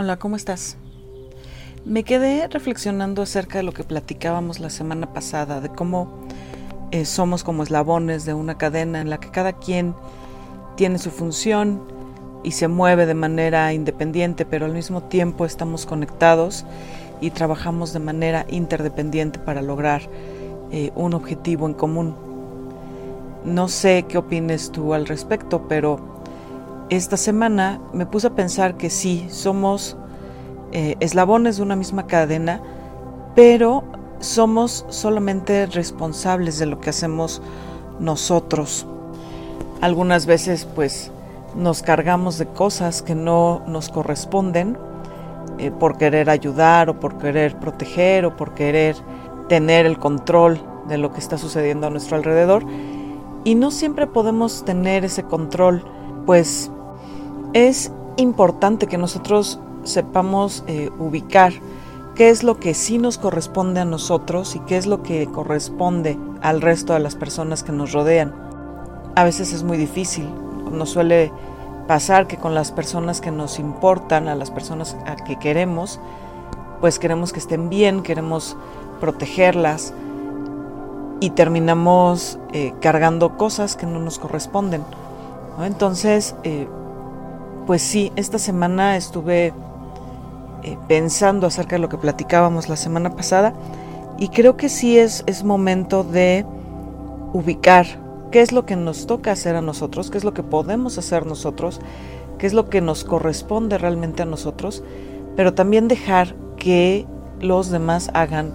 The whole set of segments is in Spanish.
Hola, ¿cómo estás? Me quedé reflexionando acerca de lo que platicábamos la semana pasada, de cómo eh, somos como eslabones de una cadena en la que cada quien tiene su función y se mueve de manera independiente, pero al mismo tiempo estamos conectados y trabajamos de manera interdependiente para lograr eh, un objetivo en común. No sé qué opines tú al respecto, pero esta semana me puse a pensar que sí, somos eh, eslabones de una misma cadena, pero somos solamente responsables de lo que hacemos nosotros. Algunas veces pues nos cargamos de cosas que no nos corresponden eh, por querer ayudar o por querer proteger o por querer tener el control de lo que está sucediendo a nuestro alrededor y no siempre podemos tener ese control pues es importante que nosotros sepamos eh, ubicar qué es lo que sí nos corresponde a nosotros y qué es lo que corresponde al resto de las personas que nos rodean. A veces es muy difícil, nos suele pasar que con las personas que nos importan, a las personas a que queremos, pues queremos que estén bien, queremos protegerlas y terminamos eh, cargando cosas que no nos corresponden. Entonces, eh, pues sí, esta semana estuve eh, pensando acerca de lo que platicábamos la semana pasada y creo que sí es, es momento de ubicar qué es lo que nos toca hacer a nosotros, qué es lo que podemos hacer nosotros, qué es lo que nos corresponde realmente a nosotros, pero también dejar que los demás hagan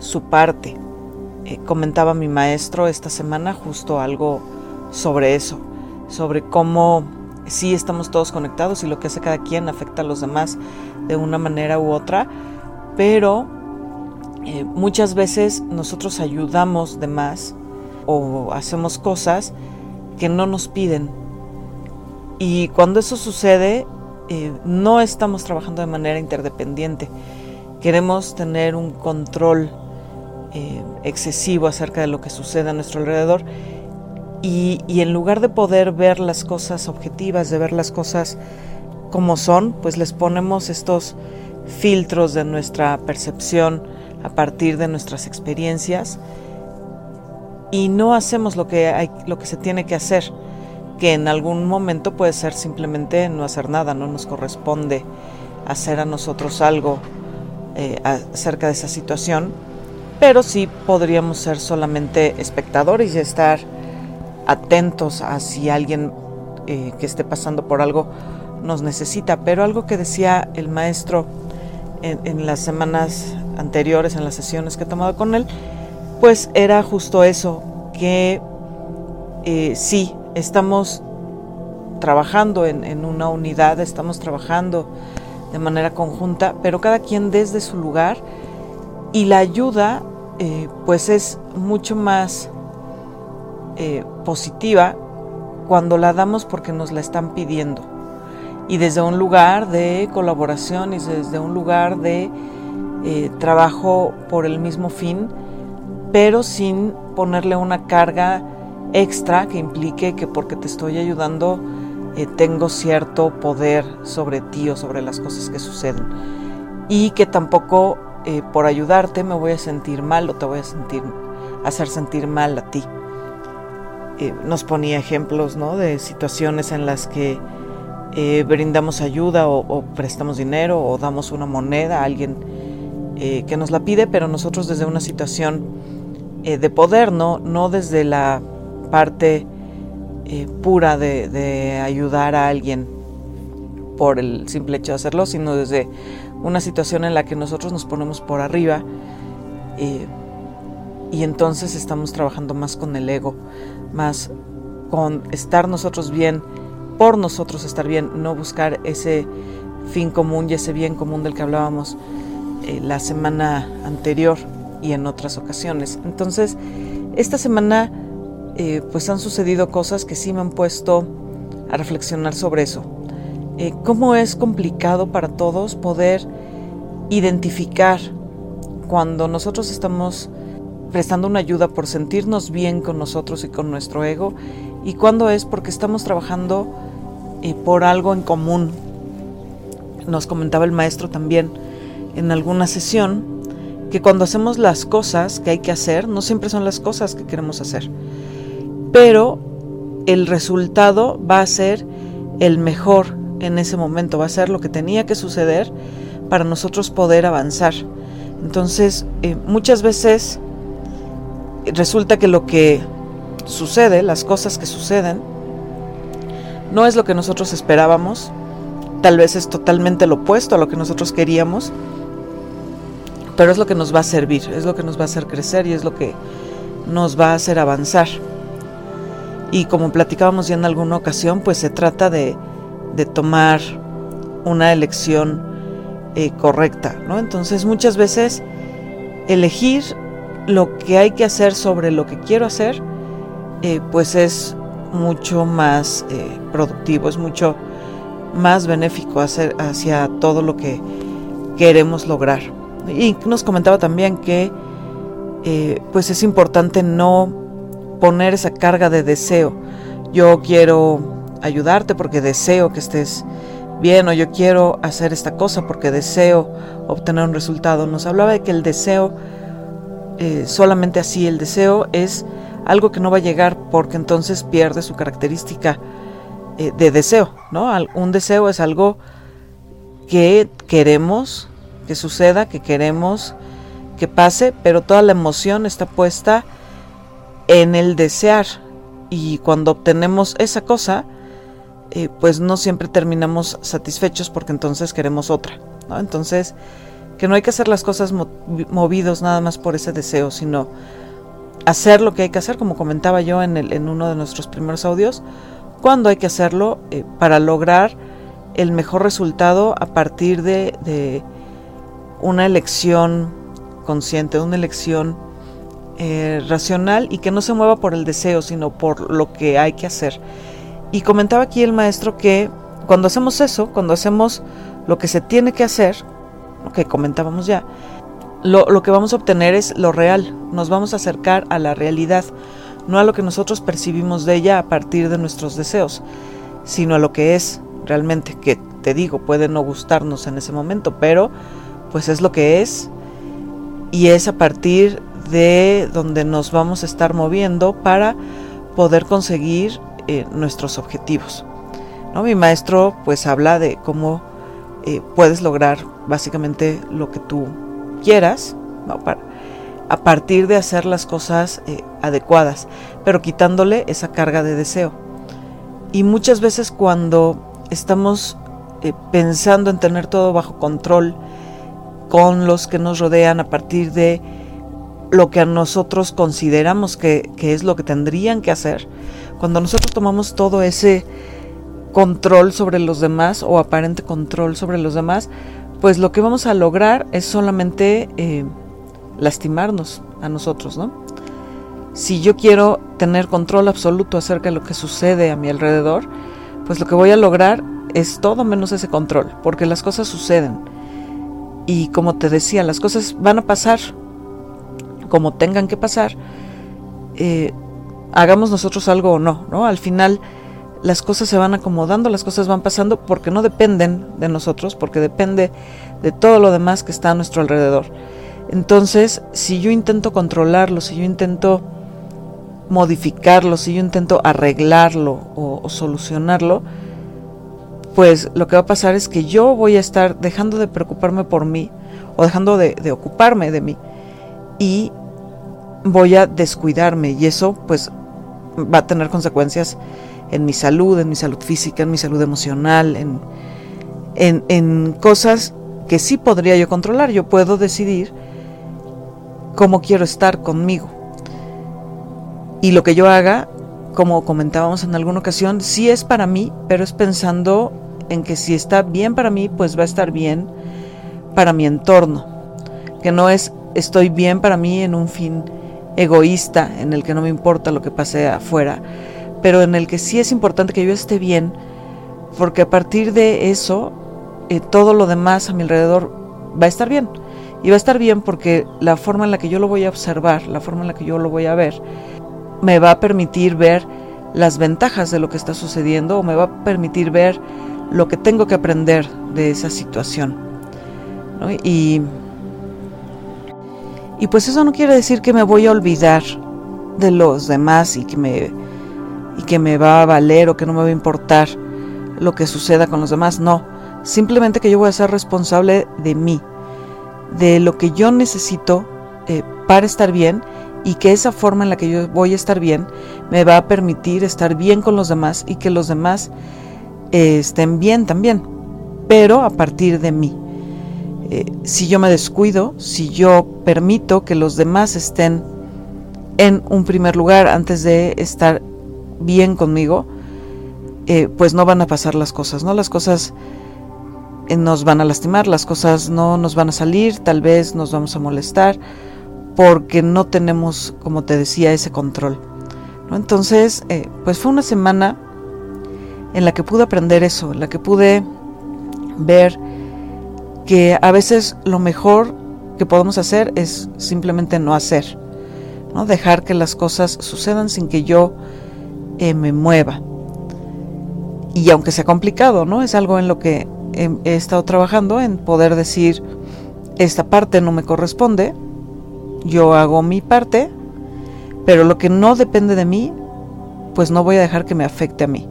su parte. Eh, comentaba mi maestro esta semana justo algo sobre eso, sobre cómo sí estamos todos conectados y lo que hace cada quien afecta a los demás de una manera u otra, pero eh, muchas veces nosotros ayudamos de más o hacemos cosas que no nos piden. Y cuando eso sucede, eh, no estamos trabajando de manera interdependiente. Queremos tener un control eh, excesivo acerca de lo que sucede a nuestro alrededor y, en lugar de poder ver las cosas objetivas, de ver las cosas como son, pues les ponemos estos filtros de nuestra percepción a partir de nuestras experiencias y no hacemos lo que hay, lo que se tiene que hacer, que en algún momento puede ser simplemente no hacer nada, no nos corresponde hacer a nosotros algo eh, acerca de esa situación, pero sí podríamos ser solamente espectadores y estar atentos a si alguien eh, que esté pasando por algo nos necesita. Pero algo que decía el maestro en, las semanas anteriores, en las sesiones que he tomado con él, pues era justo eso, que eh, sí, estamos trabajando en, una unidad, estamos trabajando de manera conjunta, pero cada quien desde su lugar y la ayuda eh, pues es mucho más positiva cuando la damos porque nos la están pidiendo. Y desde un lugar de colaboración y desde un lugar de eh, trabajo por el mismo fin, pero sin ponerle una carga extra que implique que porque te estoy ayudando eh, tengo cierto poder sobre ti o sobre las cosas que suceden. Y que tampoco por ayudarte me voy a sentir mal o te voy a sentir, hacer sentir mal a ti. Eh, nos ponía ejemplos ¿no? de situaciones en las que eh, brindamos ayuda o, prestamos dinero o damos una moneda a alguien eh, que nos la pide, pero nosotros desde una situación de poder, ¿no? no desde la parte pura de, de, ayudar a alguien por el simple hecho de hacerlo, sino desde una situación en la que nosotros nos ponemos por arriba y entonces estamos trabajando más con el ego, más con estar nosotros bien, por nosotros estar bien, no buscar ese fin común y ese bien común del que hablábamos eh, la semana anterior y en otras ocasiones. Entonces, esta semana eh, pues han sucedido cosas que sí me han puesto a reflexionar sobre eso. Eh, cómo es complicado para todos poder identificar cuando nosotros estamos prestando una ayuda por sentirnos bien con nosotros y con nuestro ego y cuando es porque estamos trabajando eh, por algo en común. nos comentaba el maestro también en alguna sesión que cuando hacemos las cosas que hay que hacer, no siempre son las cosas que queremos hacer, pero el resultado va a ser el mejor en ese momento, va a ser lo que tenía que suceder para nosotros poder avanzar. Entonces, eh, muchas veces resulta que lo que sucede, las cosas que suceden, no es lo que nosotros esperábamos, tal vez es totalmente lo opuesto a lo que nosotros queríamos, pero es lo que nos va a servir, es lo que nos va a hacer crecer y es lo que nos va a hacer avanzar. Y como platicábamos ya en alguna ocasión, pues se trata de, de tomar una elección eh, correcta, ¿no? Entonces muchas veces elegir lo que hay que hacer sobre lo que quiero hacer, eh, pues es mucho más eh, productivo, es mucho más benéfico hacer hacia todo lo que queremos lograr. Y nos comentaba también que pues es importante no poner esa carga de deseo. Yo quiero ayudarte porque deseo que estés bien o yo quiero hacer esta cosa porque deseo obtener un resultado. Nos hablaba de que el deseo, eh, solamente así, el deseo es algo que no va a llegar porque entonces pierde su característica eh, de deseo, ¿no? Un deseo es algo que queremos que suceda, que queremos que pase, pero toda la emoción está puesta en el desear y cuando obtenemos esa cosa, eh, pues no siempre terminamos satisfechos porque entonces queremos otra. ¿no? Entonces, que no hay que hacer las cosas movidos nada más por ese deseo, sino hacer lo que hay que hacer, como comentaba yo en, el, en uno de nuestros primeros audios, cuando hay que hacerlo eh, para lograr el mejor resultado a partir de, de una elección consciente, una elección eh, racional y que no se mueva por el deseo, sino por lo que hay que hacer. Y comentaba aquí el maestro que cuando hacemos eso, cuando hacemos lo que se tiene que hacer, que comentábamos ya, lo, lo, que vamos a obtener es lo real, nos vamos a acercar a la realidad, no a lo que nosotros percibimos de ella a partir de nuestros deseos, sino a lo que es realmente, que te digo, puede no gustarnos en ese momento, pero pues es lo que es y es a partir de donde nos vamos a estar moviendo para poder conseguir eh, nuestros objetivos. ¿no? Mi maestro pues habla de cómo eh, puedes lograr básicamente lo que tú quieras a partir de hacer las cosas eh, adecuadas, pero quitándole esa carga de deseo. Y muchas veces cuando estamos pensando en tener todo bajo control con los que nos rodean a partir de lo que a nosotros consideramos que, que es lo que tendrían que hacer, cuando nosotros tomamos todo ese control sobre los demás o aparente control sobre los demás, pues lo que vamos a lograr es solamente eh, lastimarnos a nosotros, ¿no? Si yo quiero tener control absoluto acerca de lo que sucede a mi alrededor, pues lo que voy a lograr es todo menos ese control, porque las cosas suceden. Y como te decía, las cosas van a pasar como tengan que pasar. Eh, hagamos nosotros algo o no, ¿no? Al final las cosas se van acomodando, las cosas van pasando porque no dependen de nosotros, porque depende de todo lo demás que está a nuestro alrededor. Entonces, si yo intento controlarlo, si yo intento modificarlo, si yo intento arreglarlo o, solucionarlo, pues lo que va a pasar es que yo voy a estar dejando de preocuparme por mí o dejando de, de ocuparme de mí y voy a descuidarme y eso pues va a tener consecuencias en mi salud, en mi salud física, en mi salud emocional, en, en, cosas que sí podría yo controlar. Yo puedo decidir cómo quiero estar conmigo. Y lo que yo haga, como comentábamos en alguna ocasión, sí es para mí, pero es pensando en que si está bien para mí, pues va a estar bien para mi entorno. Que no es estoy bien para mí en un fin egoísta en el que no me importa lo que pase afuera, pero en el que sí es importante que yo esté bien, porque a partir de eso eh, todo lo demás a mi alrededor va a estar bien. Y va a estar bien porque la forma en la que yo lo voy a observar, la forma en la que yo lo voy a ver, me va a permitir ver las ventajas de lo que está sucediendo o me va a permitir ver lo que tengo que aprender de esa situación. Y, y pues eso no quiere decir que me voy a olvidar de los demás y que me, y que me va a valer o que no me va a importar lo que suceda con los demás. No, simplemente que yo voy a ser responsable de mí, de lo que yo necesito eh, para estar bien y que esa forma en la que yo voy a estar bien me va a permitir estar bien con los demás y que los demás eh, estén bien también, pero a partir de mí. Eh, si yo me descuido, si yo permito que los demás estén en un primer lugar antes de estar bien conmigo, eh, pues no van a pasar las cosas, ¿no? Las cosas nos van a lastimar, las cosas no nos van a salir, tal vez nos vamos a molestar, porque no tenemos, como te decía, ese control. Entonces, eh, pues fue una semana en la que pude aprender eso, en la que pude ver que a veces lo mejor que podemos hacer es simplemente no hacer, ¿no? dejar que las cosas sucedan sin que yo eh, me mueva. Y aunque sea complicado, ¿no? Es algo en lo que he, he estado trabajando, en poder decir, esta parte no me corresponde, yo hago mi parte, pero lo que no depende de mí, pues no voy a dejar que me afecte a mí.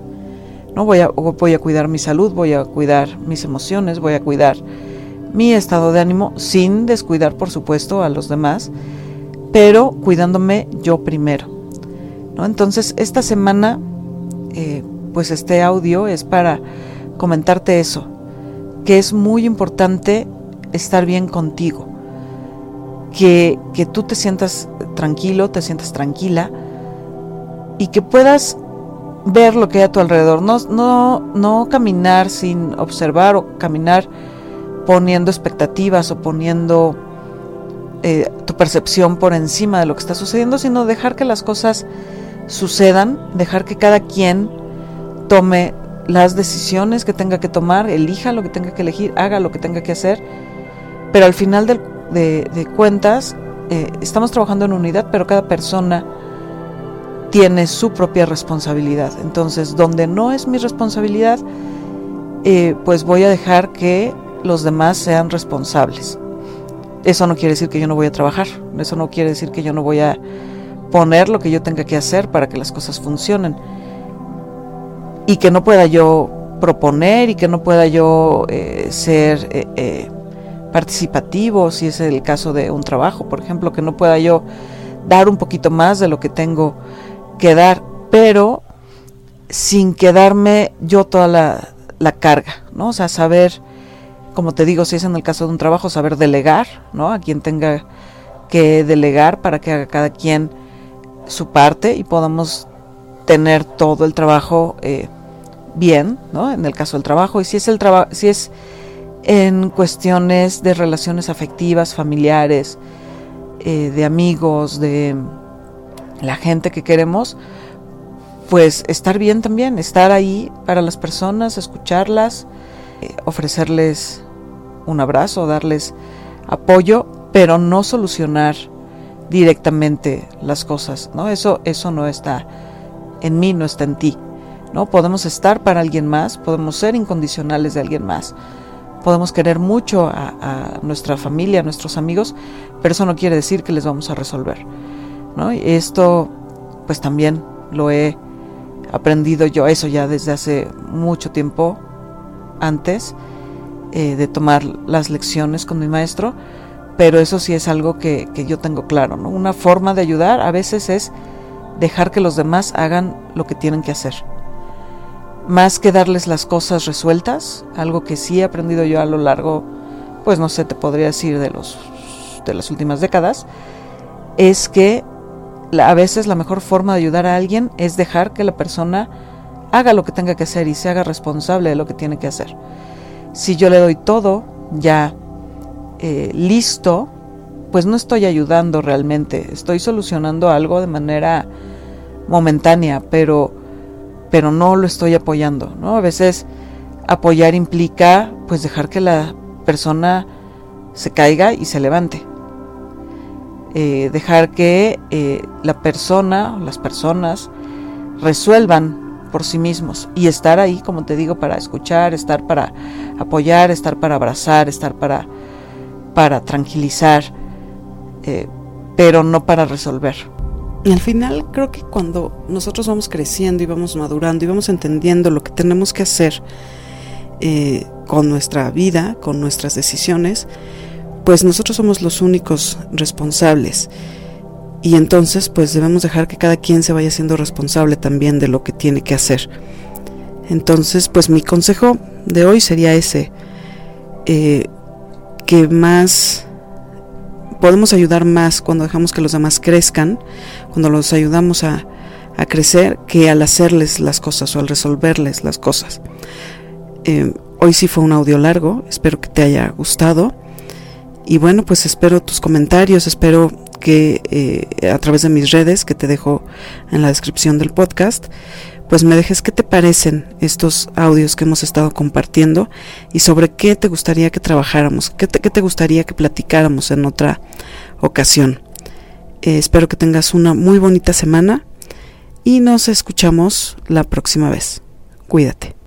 No voy a, voy a cuidar mi salud, voy a cuidar mis emociones, voy a cuidar mi estado de ánimo sin descuidar, por supuesto, a los demás, pero cuidándome yo primero. ¿No? Entonces, esta semana, eh, pues este audio es para comentarte eso, que es muy importante estar bien contigo que, tú te sientas tranquilo, te sientas tranquila y que puedas ver lo que hay a tu alrededor, no, no, no caminar sin observar o caminar poniendo expectativas o poniendo eh, tu percepción por encima de lo que está sucediendo, sino dejar que las cosas sucedan, dejar que cada quien tome las decisiones que tenga que tomar, elija lo que tenga que elegir, haga lo que tenga que hacer, pero al final de, cuentas, eh, estamos trabajando en unidad, pero cada persona tiene su propia responsabilidad. Entonces, donde no es mi responsabilidad, eh, pues voy a dejar que los demás sean responsables. Eso no quiere decir que yo no voy a trabajar, eso no quiere decir que yo no voy a poner lo que yo tenga que hacer para que las cosas funcionen. Y que no pueda yo proponer y que no pueda yo eh, ser participativo, si es el caso de un trabajo, por ejemplo, que no pueda yo dar un poquito más de lo que tengo que dar, pero sin quedarme yo toda la, carga, ¿no? O sea, saber, como te digo, si es en el caso de un trabajo, saber delegar, ¿no? A quien tenga que delegar para que haga cada quien su parte y podamos tener todo el trabajo eh, bien, ¿no? En el caso del trabajo. Y si es el trabajo, si es en cuestiones de relaciones afectivas, familiares, eh, de amigos, de la gente que queremos, pues estar bien también, estar ahí para las personas, escucharlas, eh, ofrecerles un abrazo, darles apoyo, pero no solucionar directamente las cosas, ¿no? Eso, eso no está en mí, no está en ti, ¿no? Podemos estar para alguien más, podemos ser incondicionales de alguien más, podemos querer mucho a, nuestra familia, a nuestros amigos, pero eso no quiere decir que les vamos a resolver. ¿no? Y esto, pues también lo he aprendido yo, eso ya desde hace mucho tiempo antes eh, de tomar las lecciones con mi maestro, pero eso sí es algo que, yo tengo claro. ¿no? Una forma de ayudar a veces es dejar que los demás hagan lo que tienen que hacer más que darles las cosas resueltas, algo que sí he aprendido yo a lo largo, pues no sé, te podría decir de los de las últimas décadas, es que a veces la mejor forma de ayudar a alguien es dejar que la persona haga lo que tenga que hacer y se haga responsable de lo que tiene que hacer. Si yo le doy todo ya eh, listo, pues no estoy ayudando realmente, estoy solucionando algo de manera momentánea, pero pero no lo estoy apoyando, ¿no? A veces apoyar implica pues dejar que la persona se caiga y se levante. Eh, dejar que eh, la persona o las personas resuelvan por sí mismos y estar ahí, como te digo, para escuchar, estar para apoyar, estar para abrazar, estar para, para tranquilizar, eh, pero no para resolver. Y al final creo que cuando nosotros vamos creciendo y vamos madurando y vamos entendiendo lo que tenemos que hacer eh, con nuestra vida, con nuestras decisiones, pues nosotros somos los únicos responsables. Y entonces pues debemos dejar que cada quien se vaya siendo responsable también de lo que tiene que hacer. Entonces pues mi consejo de hoy sería ese, eh, que más podemos ayudar más cuando dejamos que los demás crezcan, cuando los ayudamos a, crecer, que al hacerles las cosas o al resolverles las cosas. Eh, hoy sí fue un audio largo, espero que te haya gustado. Y bueno, pues espero tus comentarios, espero que eh, a través de mis redes, que te dejo en la descripción del podcast, pues me dejes qué te parecen estos audios que hemos estado compartiendo y sobre qué te gustaría que trabajáramos, qué te, gustaría que platicáramos en otra ocasión. Eh, espero que tengas una muy bonita semana y nos escuchamos la próxima vez. Cuídate.